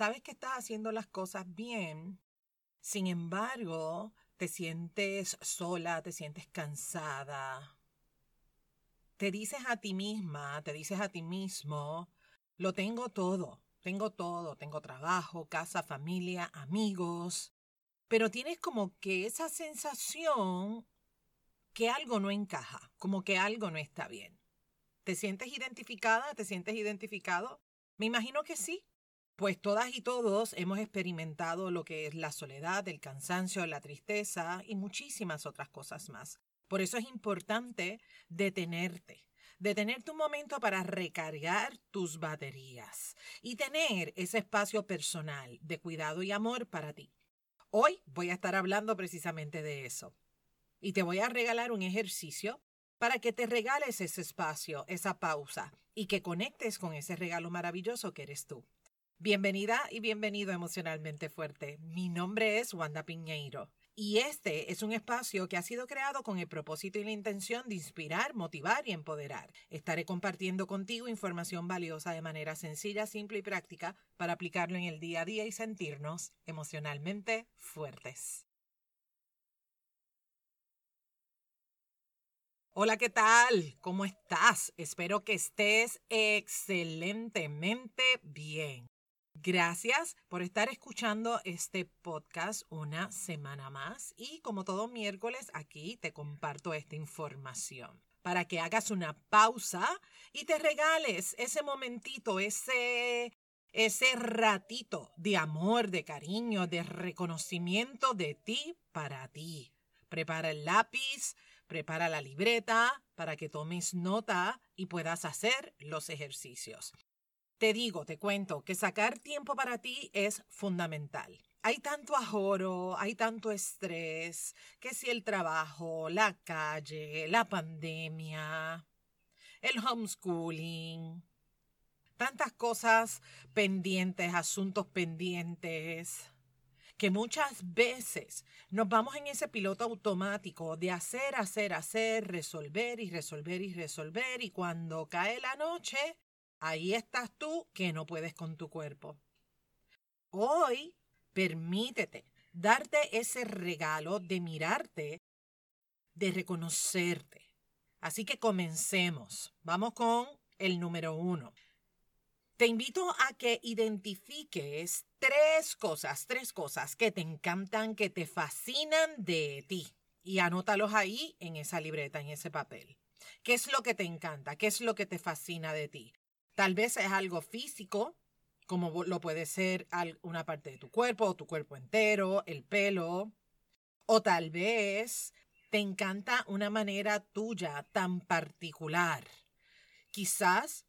sabes que estás haciendo las cosas bien, sin embargo, te sientes sola, te sientes cansada. Te dices a ti misma, te dices a ti mismo, lo tengo todo, tengo todo, tengo trabajo, casa, familia, amigos, pero tienes como que esa sensación que algo no encaja, como que algo no está bien. ¿Te sientes identificada? ¿Te sientes identificado? Me imagino que sí. Pues todas y todos hemos experimentado lo que es la soledad, el cansancio, la tristeza y muchísimas otras cosas más. Por eso es importante detenerte, detenerte un momento para recargar tus baterías y tener ese espacio personal de cuidado y amor para ti. Hoy voy a estar hablando precisamente de eso. Y te voy a regalar un ejercicio para que te regales ese espacio, esa pausa y que conectes con ese regalo maravilloso que eres tú. Bienvenida y bienvenido emocionalmente fuerte. Mi nombre es Wanda Piñeiro y este es un espacio que ha sido creado con el propósito y la intención de inspirar, motivar y empoderar. Estaré compartiendo contigo información valiosa de manera sencilla, simple y práctica para aplicarlo en el día a día y sentirnos emocionalmente fuertes. Hola, ¿qué tal? ¿Cómo estás? Espero que estés excelentemente bien. Gracias por estar escuchando este podcast una semana más y como todo miércoles aquí te comparto esta información para que hagas una pausa y te regales ese momentito, ese ese ratito de amor, de cariño, de reconocimiento de ti para ti. Prepara el lápiz, prepara la libreta para que tomes nota y puedas hacer los ejercicios. Te digo, te cuento, que sacar tiempo para ti es fundamental. Hay tanto ajoro, hay tanto estrés, que si el trabajo, la calle, la pandemia, el homeschooling, tantas cosas pendientes, asuntos pendientes, que muchas veces nos vamos en ese piloto automático de hacer, hacer, hacer, resolver y resolver y resolver y cuando cae la noche Ahí estás tú que no puedes con tu cuerpo. Hoy, permítete darte ese regalo de mirarte, de reconocerte. Así que comencemos. Vamos con el número uno. Te invito a que identifiques tres cosas, tres cosas que te encantan, que te fascinan de ti. Y anótalos ahí en esa libreta, en ese papel. ¿Qué es lo que te encanta? ¿Qué es lo que te fascina de ti? Tal vez es algo físico, como lo puede ser una parte de tu cuerpo, o tu cuerpo entero, el pelo. O tal vez te encanta una manera tuya tan particular. Quizás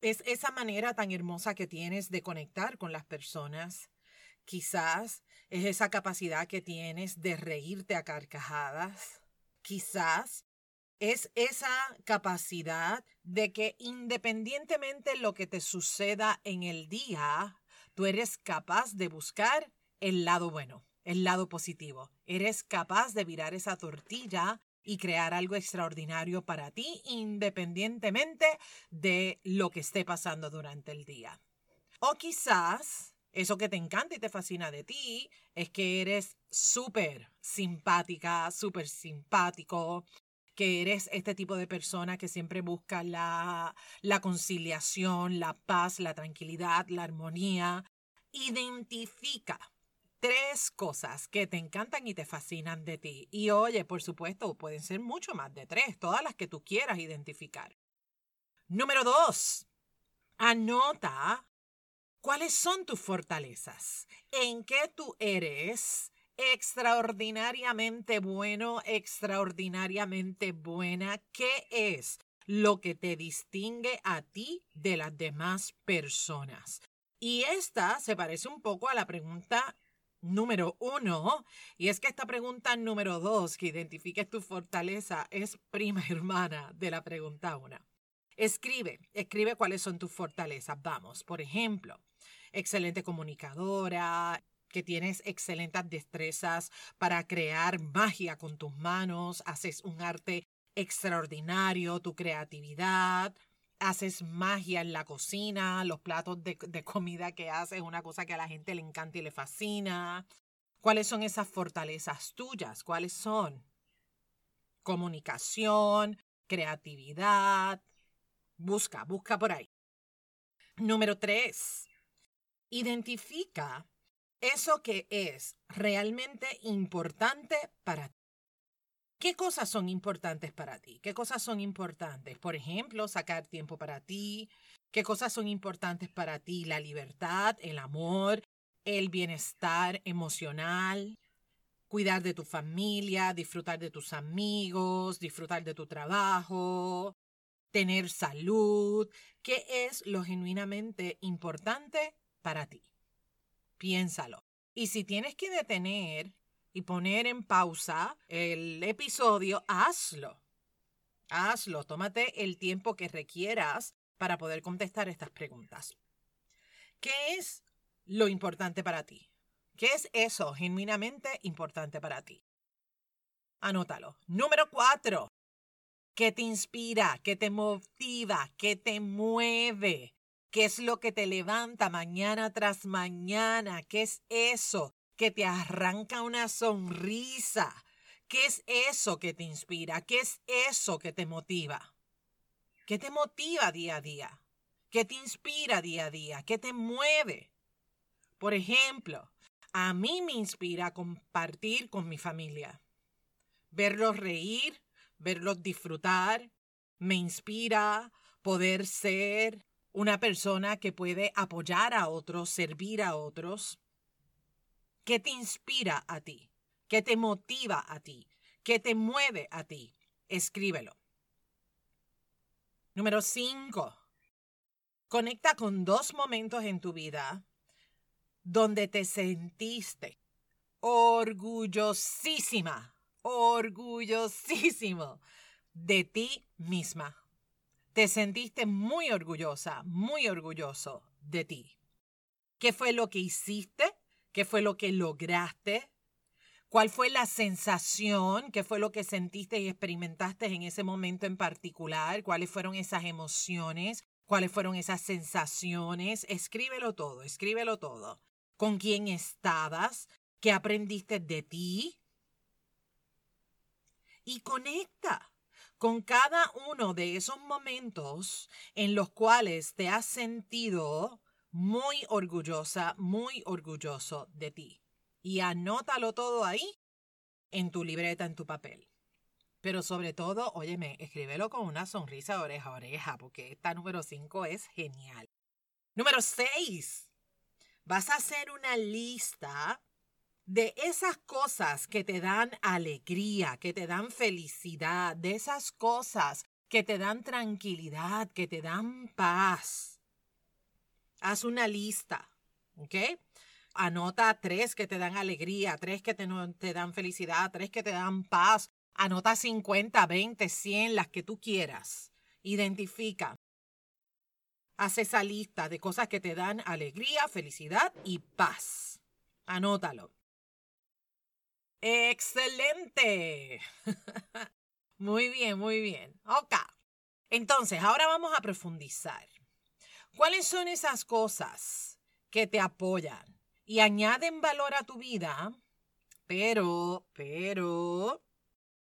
es esa manera tan hermosa que tienes de conectar con las personas. Quizás es esa capacidad que tienes de reírte a carcajadas. Quizás es esa capacidad de que independientemente de lo que te suceda en el día, tú eres capaz de buscar el lado bueno, el lado positivo. Eres capaz de virar esa tortilla y crear algo extraordinario para ti independientemente de lo que esté pasando durante el día. O quizás eso que te encanta y te fascina de ti es que eres súper simpática, súper simpático, que eres este tipo de persona que siempre busca la, la conciliación, la paz, la tranquilidad, la armonía. Identifica tres cosas que te encantan y te fascinan de ti. Y oye, por supuesto, pueden ser mucho más de tres, todas las que tú quieras identificar. Número dos, anota cuáles son tus fortalezas, en qué tú eres extraordinariamente bueno, extraordinariamente buena. ¿Qué es lo que te distingue a ti de las demás personas? Y esta se parece un poco a la pregunta número uno, y es que esta pregunta número dos, que identifiques tu fortaleza, es prima hermana de la pregunta una. Escribe, escribe cuáles son tus fortalezas. Vamos, por ejemplo, excelente comunicadora, que tienes excelentes destrezas para crear magia con tus manos, haces un arte extraordinario, tu creatividad, haces magia en la cocina, los platos de, comida que haces, una cosa que a la gente le encanta y le fascina. ¿Cuáles son esas fortalezas tuyas? ¿Cuáles son? Comunicación, creatividad. Busca, busca por ahí. Número tres, identifica eso que es realmente importante para ti. ¿Qué cosas son importantes para ti? ¿Qué cosas son importantes? Por ejemplo, sacar tiempo para ti. ¿Qué cosas son importantes para ti? La libertad, el amor, el bienestar emocional, cuidar de tu familia, disfrutar de tus amigos, disfrutar de tu trabajo, tener salud. ¿Qué es lo genuinamente importante para ti? Piénsalo. Y si tienes que detener y poner en pausa el episodio, hazlo. Hazlo, tómate el tiempo que requieras para poder contestar estas preguntas. ¿Qué es lo importante para ti? ¿Qué es eso genuinamente importante para ti? Anótalo. Número cuatro. ¿Qué te inspira? ¿Qué te motiva? ¿Qué te mueve? ¿Qué es lo que te levanta mañana tras mañana? ¿Qué es eso que te arranca una sonrisa. ¿Qué es eso que te inspira? ¿Qué es eso que te motiva? ¿Qué te motiva día a día? ¿Qué te inspira día a día? ¿Qué te mueve? Por ejemplo, a mí me inspira compartir con mi familia. Verlos reír, verlos disfrutar. Me inspira poder ser una persona que puede apoyar a otros, servir a otros. ¿Qué te inspira a ti? ¿Qué te motiva a ti? ¿Qué te mueve a ti? Escríbelo. Número 5. Conecta con dos momentos en tu vida donde te sentiste orgullosísima, orgullosísimo de ti misma. Te sentiste muy orgullosa, muy orgulloso de ti. ¿Qué fue lo que hiciste? ¿Qué fue lo que lograste? ¿Cuál fue la sensación? ¿Qué fue lo que sentiste y experimentaste en ese momento en particular? ¿Cuáles fueron esas emociones? ¿Cuáles fueron esas sensaciones? Escríbelo todo, escríbelo todo. ¿Con quién estabas? ¿Qué aprendiste de ti? Y conecta con cada uno de esos momentos en los cuales te has sentido muy orgullosa, muy orgulloso de ti. Y anótalo todo ahí en tu libreta, en tu papel. Pero sobre todo, óyeme, escríbelo con una sonrisa oreja a oreja, porque esta número 5 es genial. Número 6. Vas a hacer una lista de esas cosas que te dan alegría, que te dan felicidad, de esas cosas que te dan tranquilidad, que te dan paz. Haz una lista, ¿ok? Anota tres que te dan alegría, tres que te, te dan felicidad, tres que te dan paz. Anota 50, 20, 100, las que tú quieras. Identifica. Haz esa lista de cosas que te dan alegría, felicidad y paz. Anótalo. Excelente. muy bien, muy bien. Ok. Entonces, ahora vamos a profundizar. ¿Cuáles son esas cosas que te apoyan y añaden valor a tu vida, pero, pero,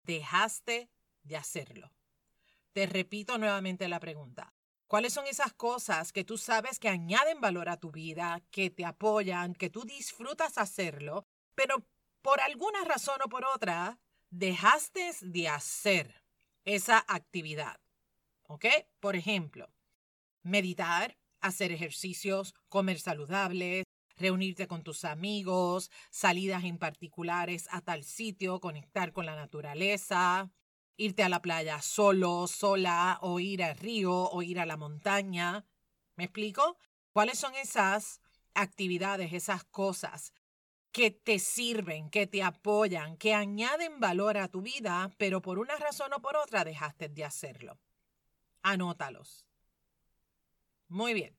dejaste de hacerlo? Te repito nuevamente la pregunta. ¿Cuáles son esas cosas que tú sabes que añaden valor a tu vida, que te apoyan, que tú disfrutas hacerlo, pero por alguna razón o por otra, dejaste de hacer esa actividad? ¿Ok? Por ejemplo, meditar, hacer ejercicios, comer saludables, reunirte con tus amigos, salidas en particulares a tal sitio, conectar con la naturaleza, irte a la playa solo, sola, o ir al río, o ir a la montaña. ¿Me explico? ¿Cuáles son esas actividades, esas cosas que te sirven, que te apoyan, que añaden valor a tu vida, pero por una razón o por otra dejaste de hacerlo? Anótalos. Muy bien.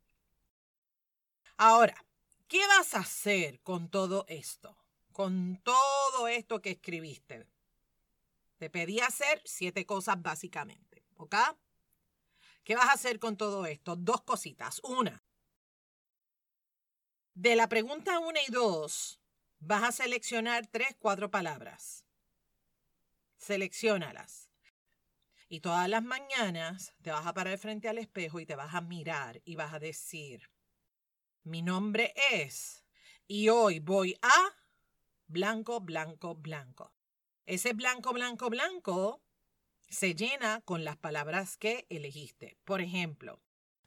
Ahora, ¿qué vas a hacer con todo esto? Con todo esto que escribiste. Te pedí hacer siete cosas básicamente, ¿ok? ¿Qué vas a hacer con todo esto? Dos cositas. Una, de la pregunta 1 y 2, vas a seleccionar tres, cuatro palabras. Selecciónalas. Y todas las mañanas te vas a parar frente al espejo y te vas a mirar y vas a decir, mi nombre es, y hoy voy a blanco, blanco, blanco. Ese blanco, blanco, blanco se llena con las palabras que elegiste. Por ejemplo,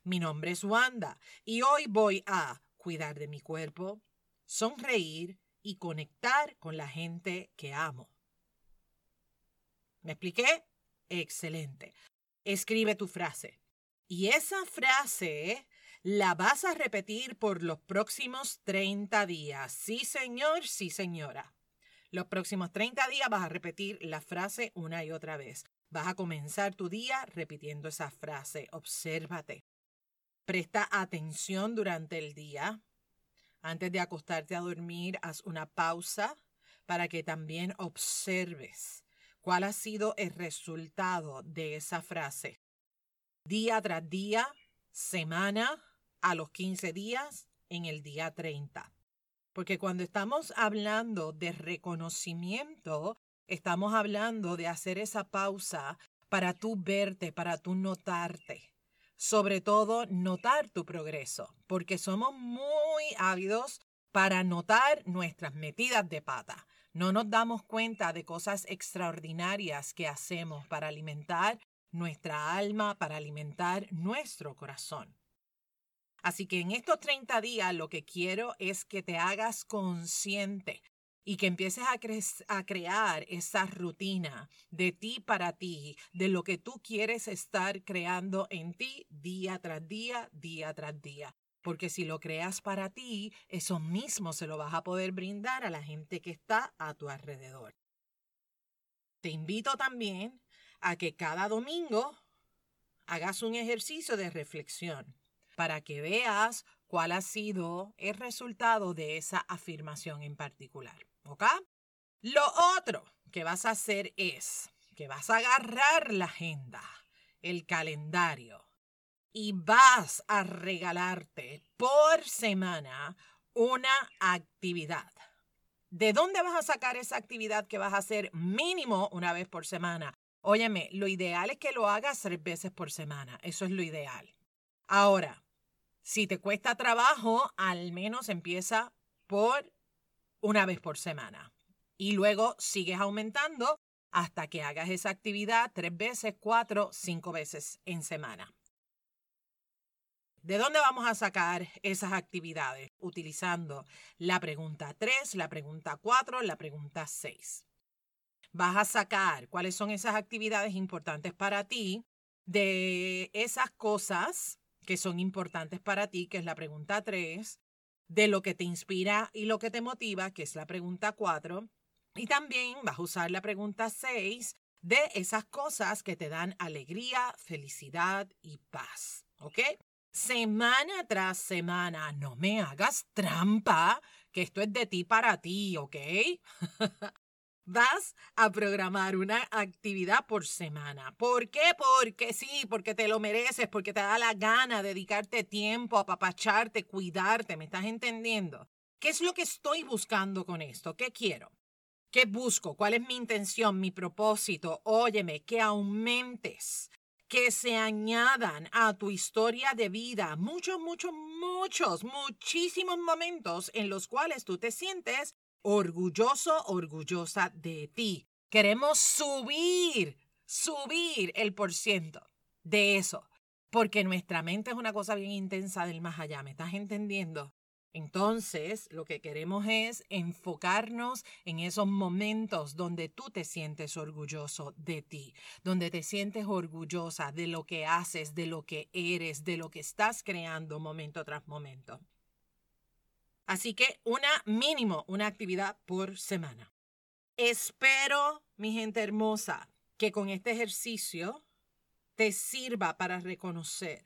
mi nombre es Wanda y hoy voy a cuidar de mi cuerpo, sonreír y conectar con la gente que amo. ¿Me expliqué? Excelente. Escribe tu frase. Y esa frase la vas a repetir por los próximos 30 días. Sí, señor, sí, señora. Los próximos 30 días vas a repetir la frase una y otra vez. Vas a comenzar tu día repitiendo esa frase. Obsérvate. Presta atención durante el día. Antes de acostarte a dormir, haz una pausa para que también observes cuál ha sido el resultado de esa frase. Día tras día, semana, a los 15 días, en el día 30. Porque cuando estamos hablando de reconocimiento, estamos hablando de hacer esa pausa para tú verte, para tú notarte sobre todo notar tu progreso, porque somos muy ávidos para notar nuestras metidas de pata. No nos damos cuenta de cosas extraordinarias que hacemos para alimentar nuestra alma, para alimentar nuestro corazón. Así que en estos 30 días lo que quiero es que te hagas consciente y que empieces a, a, crear esa rutina de ti para ti, de lo que tú quieres estar creando en ti día tras día, día tras día. Porque si lo creas para ti, eso mismo se lo vas a poder brindar a la gente que está a tu alrededor. Te invito también a que cada domingo hagas un ejercicio de reflexión para que veas cuál ha sido el resultado de esa afirmación en particular. ¿Ok? Lo otro que vas a hacer es que vas a agarrar la agenda, el calendario, y vas a regalarte por semana una actividad. ¿De dónde vas a sacar esa actividad que vas a hacer mínimo una vez por semana? Óyeme, lo ideal es que lo hagas tres veces por semana. Eso es lo ideal. Ahora, si te cuesta trabajo, al menos empieza por una vez por semana. Y luego sigues aumentando hasta que hagas esa actividad tres veces, cuatro, cinco veces en semana. ¿De dónde vamos a sacar esas actividades? Utilizando la pregunta 3, la pregunta 4, la pregunta 6. Vas a sacar cuáles son esas actividades importantes para ti de esas cosas que son importantes para ti, que es la pregunta 3, de lo que te inspira y lo que te motiva, que es la pregunta 4. Y también vas a usar la pregunta 6 de esas cosas que te dan alegría, felicidad y paz. ¿Ok? Semana tras semana, no me hagas trampa, que esto es de ti para ti, ¿ok? vas a programar una actividad por semana. ¿Por qué? Porque sí, porque te lo mereces, porque te da la gana dedicarte tiempo, apapacharte, cuidarte, ¿me estás entendiendo? ¿Qué es lo que estoy buscando con esto? ¿Qué quiero? ¿Qué busco? ¿Cuál es mi intención, mi propósito? Óyeme, que aumentes, que se añadan a tu historia de vida muchos, muchos, muchos, muchísimos momentos en los cuales tú te sientes orgulloso, orgullosa de ti. Queremos subir, subir el por ciento de eso, porque nuestra mente es una cosa bien intensa del más allá, ¿me estás entendiendo? Entonces, lo que queremos es enfocarnos en esos momentos donde tú te sientes orgulloso de ti, donde te sientes orgullosa de lo que haces, de lo que eres, de lo que estás creando momento tras momento. Así que una mínimo, una actividad por semana. Espero, mi gente hermosa, que con este ejercicio te sirva para reconocer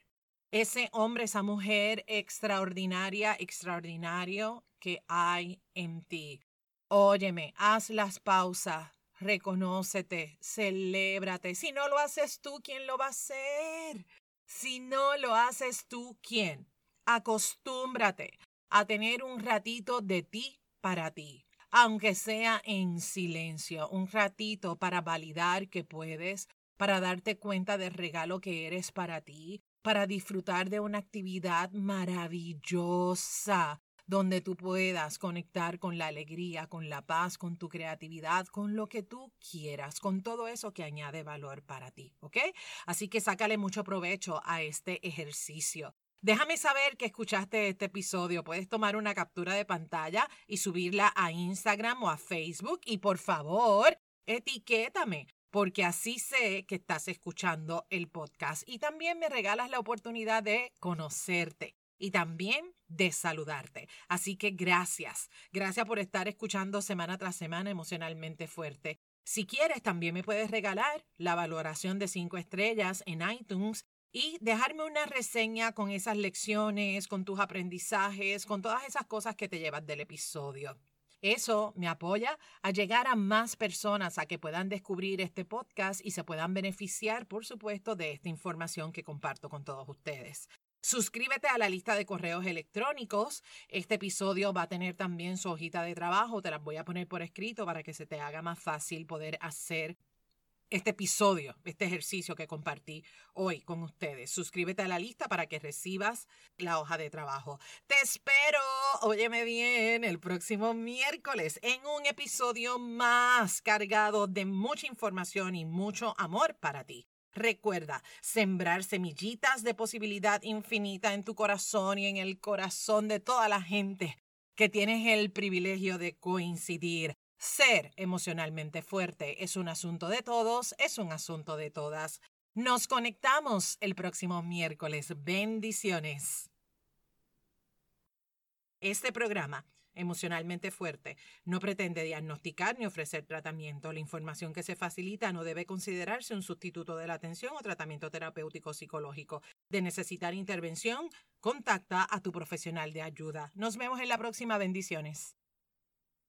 ese hombre, esa mujer extraordinaria, extraordinario que hay en ti. Óyeme, haz las pausas, reconócete, celébrate. Si no lo haces tú, ¿quién lo va a hacer? Si no lo haces tú, ¿quién? Acostúmbrate a tener un ratito de ti para ti, aunque sea en silencio, un ratito para validar que puedes, para darte cuenta del regalo que eres para ti, para disfrutar de una actividad maravillosa donde tú puedas conectar con la alegría, con la paz, con tu creatividad, con lo que tú quieras, con todo eso que añade valor para ti, ¿ok? Así que sácale mucho provecho a este ejercicio. Déjame saber que escuchaste este episodio. Puedes tomar una captura de pantalla y subirla a Instagram o a Facebook y por favor, etiquétame porque así sé que estás escuchando el podcast y también me regalas la oportunidad de conocerte y también de saludarte. Así que gracias, gracias por estar escuchando semana tras semana emocionalmente fuerte. Si quieres, también me puedes regalar la valoración de cinco estrellas en iTunes y dejarme una reseña con esas lecciones, con tus aprendizajes, con todas esas cosas que te llevas del episodio. Eso me apoya a llegar a más personas a que puedan descubrir este podcast y se puedan beneficiar, por supuesto, de esta información que comparto con todos ustedes. Suscríbete a la lista de correos electrónicos. Este episodio va a tener también su hojita de trabajo. Te las voy a poner por escrito para que se te haga más fácil poder hacer este episodio, este ejercicio que compartí hoy con ustedes. Suscríbete a la lista para que recibas la hoja de trabajo. Te espero, óyeme bien, el próximo miércoles en un episodio más cargado de mucha información y mucho amor para ti. Recuerda, sembrar semillitas de posibilidad infinita en tu corazón y en el corazón de toda la gente que tienes el privilegio de coincidir ser emocionalmente fuerte es un asunto de todos, es un asunto de todas. Nos conectamos el próximo miércoles. Bendiciones. Este programa, Emocionalmente Fuerte, no pretende diagnosticar ni ofrecer tratamiento. La información que se facilita no debe considerarse un sustituto de la atención o tratamiento terapéutico psicológico. De necesitar intervención, contacta a tu profesional de ayuda. Nos vemos en la próxima. Bendiciones.